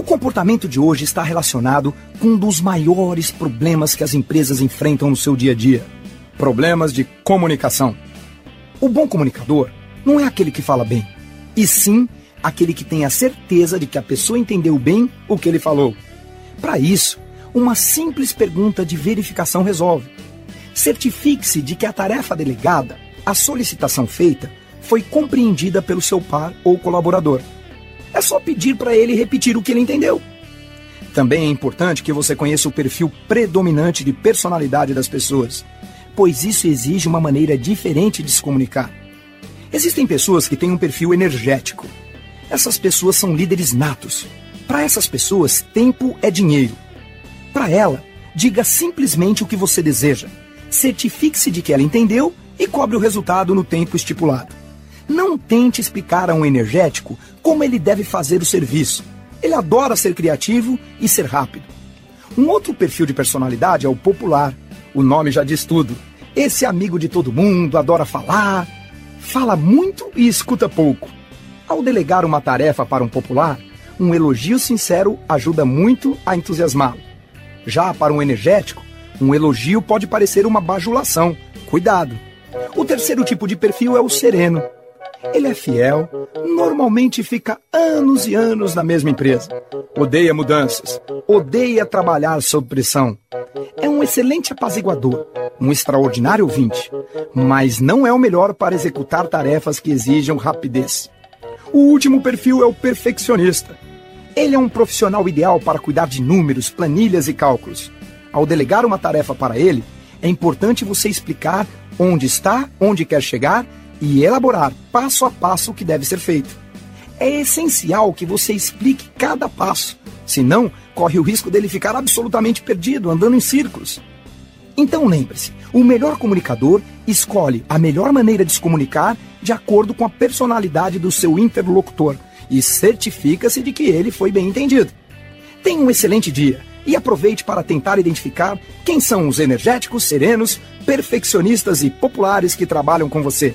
O comportamento de hoje está relacionado com um dos maiores problemas que as empresas enfrentam no seu dia a dia: problemas de comunicação. O bom comunicador não é aquele que fala bem, e sim aquele que tem a certeza de que a pessoa entendeu bem o que ele falou. Para isso, uma simples pergunta de verificação resolve. Certifique-se de que a tarefa delegada, a solicitação feita, foi compreendida pelo seu par ou colaborador. É só pedir para ele repetir o que ele entendeu. Também é importante que você conheça o perfil predominante de personalidade das pessoas, pois isso exige uma maneira diferente de se comunicar. Existem pessoas que têm um perfil energético. Essas pessoas são líderes natos. Para essas pessoas, tempo é dinheiro. Para ela, diga simplesmente o que você deseja. Certifique-se de que ela entendeu e cobre o resultado no tempo estipulado. Não tente explicar a um energético como ele deve fazer o serviço. Ele adora ser criativo e ser rápido. Um outro perfil de personalidade é o popular. O nome já diz tudo. Esse amigo de todo mundo, adora falar, fala muito e escuta pouco. Ao delegar uma tarefa para um popular, um elogio sincero ajuda muito a entusiasmá-lo. Já para um energético, um elogio pode parecer uma bajulação. Cuidado! O terceiro tipo de perfil é o sereno. Ele é fiel, normalmente fica anos e anos na mesma empresa. Odeia mudanças, odeia trabalhar sob pressão. É um excelente apaziguador, um extraordinário ouvinte, mas não é o melhor para executar tarefas que exijam rapidez. O último perfil é o perfeccionista. Ele é um profissional ideal para cuidar de números, planilhas e cálculos. Ao delegar uma tarefa para ele, é importante você explicar onde está, onde quer chegar e elaborar passo a passo o que deve ser feito. É essencial que você explique cada passo, senão corre o risco dele ficar absolutamente perdido, andando em círculos. Então lembre-se, o melhor comunicador escolhe a melhor maneira de se comunicar de acordo com a personalidade do seu interlocutor e certifica-se de que ele foi bem entendido. Tenha um excelente dia e aproveite para tentar identificar quem são os energéticos, serenos, perfeccionistas e populares que trabalham com você.